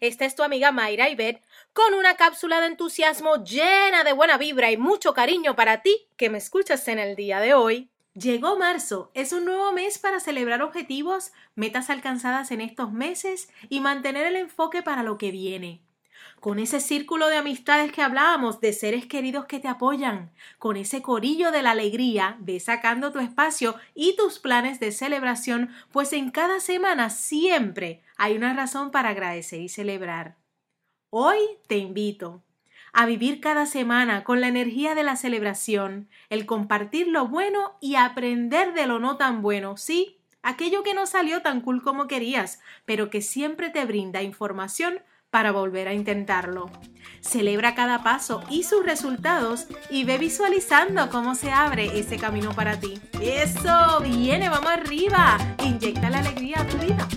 es tu amiga Mayra Ibet con una cápsula de entusiasmo llena de buena vibra y mucho cariño para ti que me escuchas en el día de hoy. Llegó marzo, es un nuevo mes para celebrar objetivos, metas alcanzadas en estos meses y mantener el enfoque para lo que viene con ese círculo de amistades que hablábamos, de seres queridos que te apoyan, con ese corillo de la alegría, ve sacando tu espacio y tus planes de celebración, pues en cada semana siempre hay una razón para agradecer y celebrar. Hoy te invito a vivir cada semana con la energía de la celebración, el compartir lo bueno y aprender de lo no tan bueno, sí, aquello que no salió tan cool como querías, pero que siempre te brinda información para volver a intentarlo. Celebra cada paso y sus resultados y ve visualizando cómo se abre ese camino para ti. Eso, viene, vamos arriba. Inyecta la alegría a tu vida.